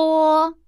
波。